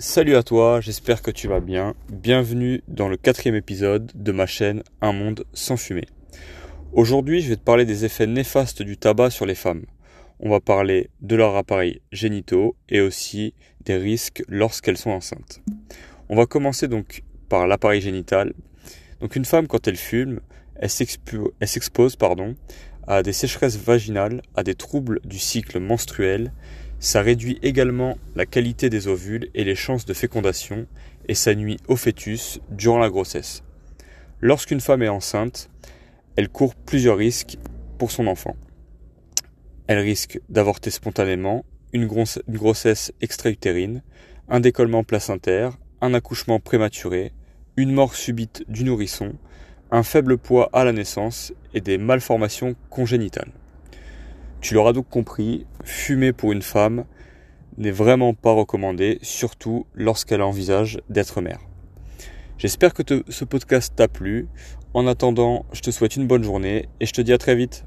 Salut à toi, j'espère que tu vas bien. Bienvenue dans le quatrième épisode de ma chaîne Un monde sans fumée. Aujourd'hui, je vais te parler des effets néfastes du tabac sur les femmes. On va parler de leurs appareils génitaux et aussi des risques lorsqu'elles sont enceintes. On va commencer donc par l'appareil génital. Donc une femme quand elle fume, elle s'expose pardon, à des sécheresses vaginales, à des troubles du cycle menstruel ça réduit également la qualité des ovules et les chances de fécondation et ça nuit au fœtus durant la grossesse. Lorsqu'une femme est enceinte, elle court plusieurs risques pour son enfant. Elle risque d'avorter spontanément, une, grossesse extra-utérine, un décollement placentaire, un accouchement prématuré, une mort subite du nourrisson, un faible poids à la naissance et des malformations congénitales. Tu l'auras donc compris, fumer pour une femme n'est vraiment pas recommandé, surtout lorsqu'elle envisage d'être mère. J'espère que ce podcast t'a plu. En attendant, je te souhaite une bonne journée et je te dis à très vite.